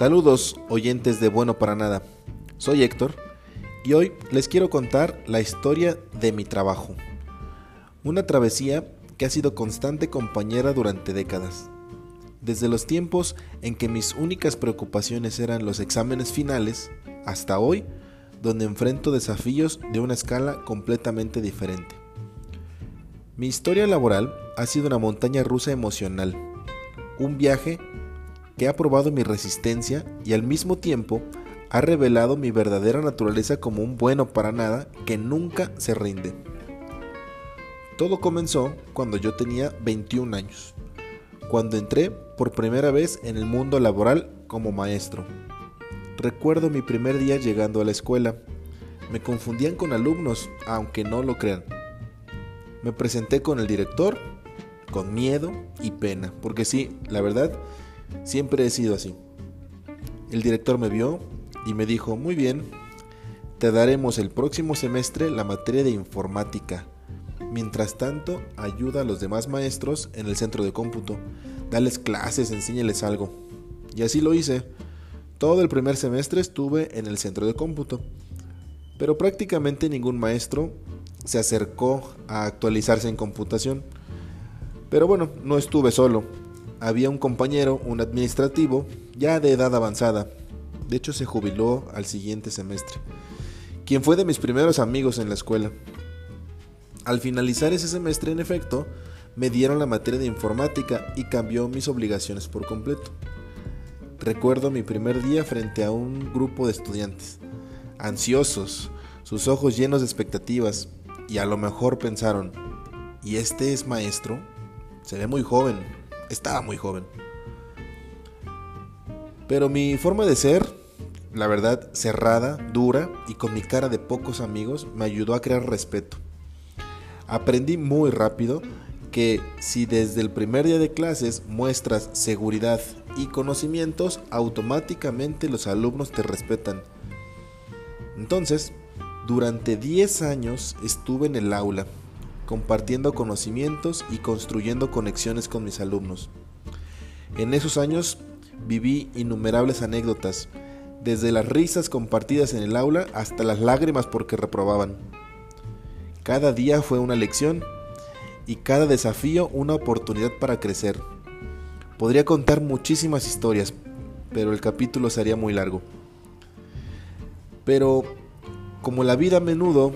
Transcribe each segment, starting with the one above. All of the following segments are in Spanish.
Saludos oyentes de Bueno para Nada. Soy Héctor y hoy les quiero contar la historia de mi trabajo. Una travesía que ha sido constante compañera durante décadas. Desde los tiempos en que mis únicas preocupaciones eran los exámenes finales, hasta hoy, donde enfrento desafíos de una escala completamente diferente. Mi historia laboral ha sido una montaña rusa emocional, un viaje que ha probado mi resistencia y al mismo tiempo ha revelado mi verdadera naturaleza como un bueno para nada que nunca se rinde. Todo comenzó cuando yo tenía 21 años, cuando entré por primera vez en el mundo laboral como maestro. Recuerdo mi primer día llegando a la escuela. Me confundían con alumnos, aunque no lo crean. Me presenté con el director, con miedo y pena, porque sí, la verdad, Siempre he sido así. El director me vio y me dijo, muy bien, te daremos el próximo semestre la materia de informática. Mientras tanto, ayuda a los demás maestros en el centro de cómputo. Dales clases, enséñales algo. Y así lo hice. Todo el primer semestre estuve en el centro de cómputo. Pero prácticamente ningún maestro se acercó a actualizarse en computación. Pero bueno, no estuve solo había un compañero, un administrativo, ya de edad avanzada. De hecho, se jubiló al siguiente semestre, quien fue de mis primeros amigos en la escuela. Al finalizar ese semestre, en efecto, me dieron la materia de informática y cambió mis obligaciones por completo. Recuerdo mi primer día frente a un grupo de estudiantes, ansiosos, sus ojos llenos de expectativas, y a lo mejor pensaron, ¿y este es maestro? Se ve muy joven, estaba muy joven. Pero mi forma de ser, la verdad, cerrada, dura y con mi cara de pocos amigos, me ayudó a crear respeto. Aprendí muy rápido que si desde el primer día de clases muestras seguridad y conocimientos, automáticamente los alumnos te respetan. Entonces, durante 10 años estuve en el aula compartiendo conocimientos y construyendo conexiones con mis alumnos. En esos años viví innumerables anécdotas, desde las risas compartidas en el aula hasta las lágrimas porque reprobaban. Cada día fue una lección y cada desafío una oportunidad para crecer. Podría contar muchísimas historias, pero el capítulo sería muy largo. Pero como la vida a menudo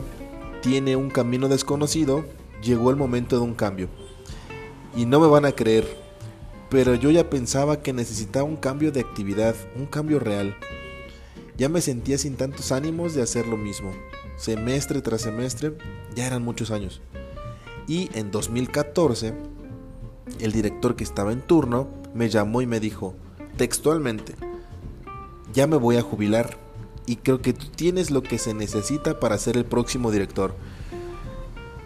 tiene un camino desconocido, llegó el momento de un cambio. Y no me van a creer, pero yo ya pensaba que necesitaba un cambio de actividad, un cambio real. Ya me sentía sin tantos ánimos de hacer lo mismo. Semestre tras semestre, ya eran muchos años. Y en 2014, el director que estaba en turno me llamó y me dijo, textualmente, ya me voy a jubilar y creo que tú tienes lo que se necesita para ser el próximo director.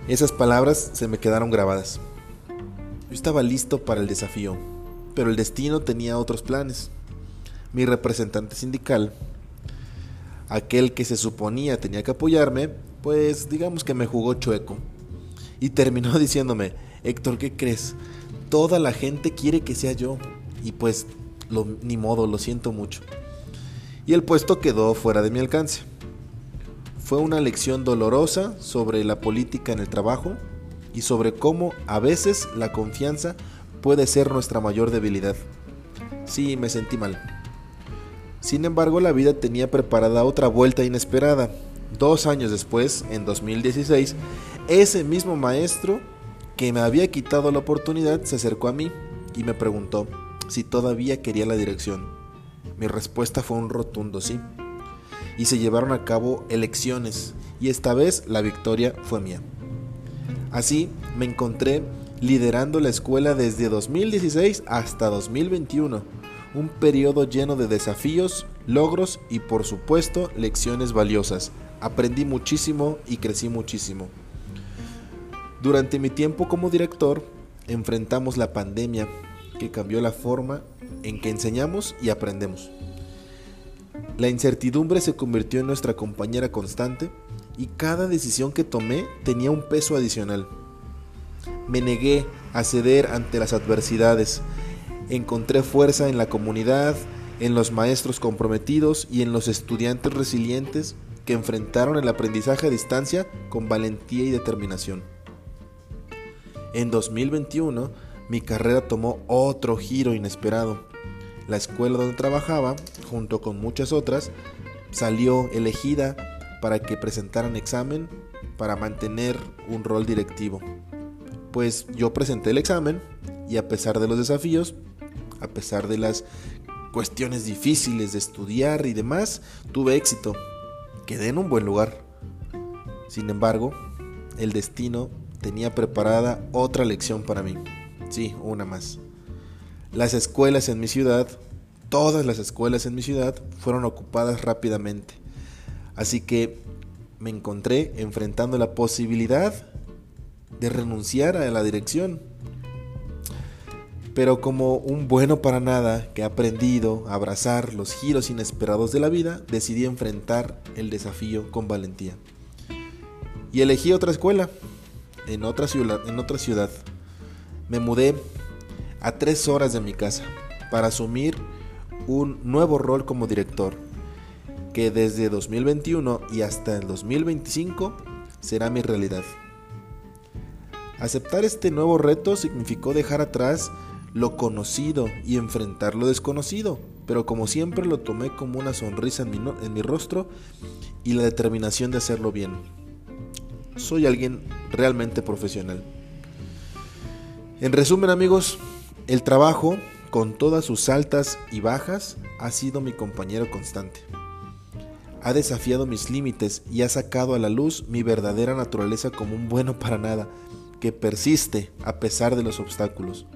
Esas palabras se me quedaron grabadas. Yo estaba listo para el desafío, pero el destino tenía otros planes. Mi representante sindical, aquel que se suponía tenía que apoyarme, pues digamos que me jugó chueco. Y terminó diciéndome, Héctor, ¿qué crees? Toda la gente quiere que sea yo. Y pues, ni modo, lo siento mucho. Y el puesto quedó fuera de mi alcance. Fue una lección dolorosa sobre la política en el trabajo y sobre cómo a veces la confianza puede ser nuestra mayor debilidad. Sí, me sentí mal. Sin embargo, la vida tenía preparada otra vuelta inesperada. Dos años después, en 2016, ese mismo maestro que me había quitado la oportunidad se acercó a mí y me preguntó si todavía quería la dirección. Mi respuesta fue un rotundo sí y se llevaron a cabo elecciones y esta vez la victoria fue mía. Así me encontré liderando la escuela desde 2016 hasta 2021, un periodo lleno de desafíos, logros y por supuesto lecciones valiosas. Aprendí muchísimo y crecí muchísimo. Durante mi tiempo como director, enfrentamos la pandemia que cambió la forma en que enseñamos y aprendemos. La incertidumbre se convirtió en nuestra compañera constante y cada decisión que tomé tenía un peso adicional. Me negué a ceder ante las adversidades, encontré fuerza en la comunidad en los maestros comprometidos y en los estudiantes resilientes que enfrentaron el aprendizaje a distancia con valentía y determinación. En 2021, mi carrera tomó otro giro inesperado. La escuela donde trabajaba, junto con muchas otras, salió elegida para que presentaran examen para mantener un rol directivo. Pues yo presenté el examen y a pesar de los desafíos, a pesar de las cuestiones difíciles de estudiar y demás, tuve éxito. Quedé en un buen lugar. Sin embargo, el destino tenía preparada otra lección para mí. Sí, una más. Las escuelas en mi ciudad, todas las escuelas en mi ciudad, fueron ocupadas rápidamente. Así que me encontré enfrentando la posibilidad de renunciar a la dirección. Pero como un bueno para nada que ha aprendido a abrazar los giros inesperados de la vida, decidí enfrentar el desafío con valentía. Y elegí otra escuela, en otra ciudad. En otra ciudad. Me mudé a tres horas de mi casa para asumir un nuevo rol como director que desde 2021 y hasta el 2025 será mi realidad. Aceptar este nuevo reto significó dejar atrás lo conocido y enfrentar lo desconocido, pero como siempre lo tomé como una sonrisa en mi, en mi rostro y la determinación de hacerlo bien. Soy alguien realmente profesional. En resumen amigos, el trabajo, con todas sus altas y bajas, ha sido mi compañero constante ha desafiado mis límites y ha sacado a la luz mi verdadera naturaleza como un bueno para nada, que persiste a pesar de los obstáculos.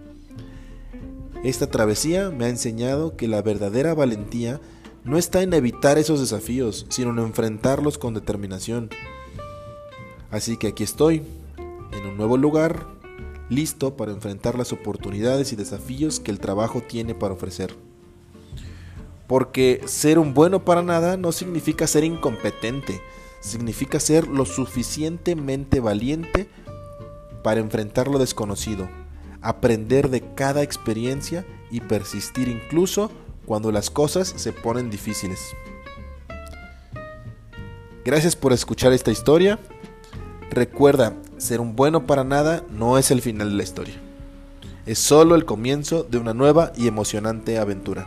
Esta travesía me ha enseñado que la verdadera valentía no está en evitar esos desafíos, sino en enfrentarlos con determinación. Así que aquí estoy, en un nuevo lugar, listo para enfrentar las oportunidades y desafíos que el trabajo tiene para ofrecer. Porque ser un bueno para nada no significa ser incompetente, significa ser lo suficientemente valiente para enfrentar lo desconocido, aprender de cada experiencia y persistir incluso cuando las cosas se ponen difíciles. Gracias por escuchar esta historia. Recuerda, ser un bueno para nada no es el final de la historia. Es solo el comienzo de una nueva y emocionante aventura.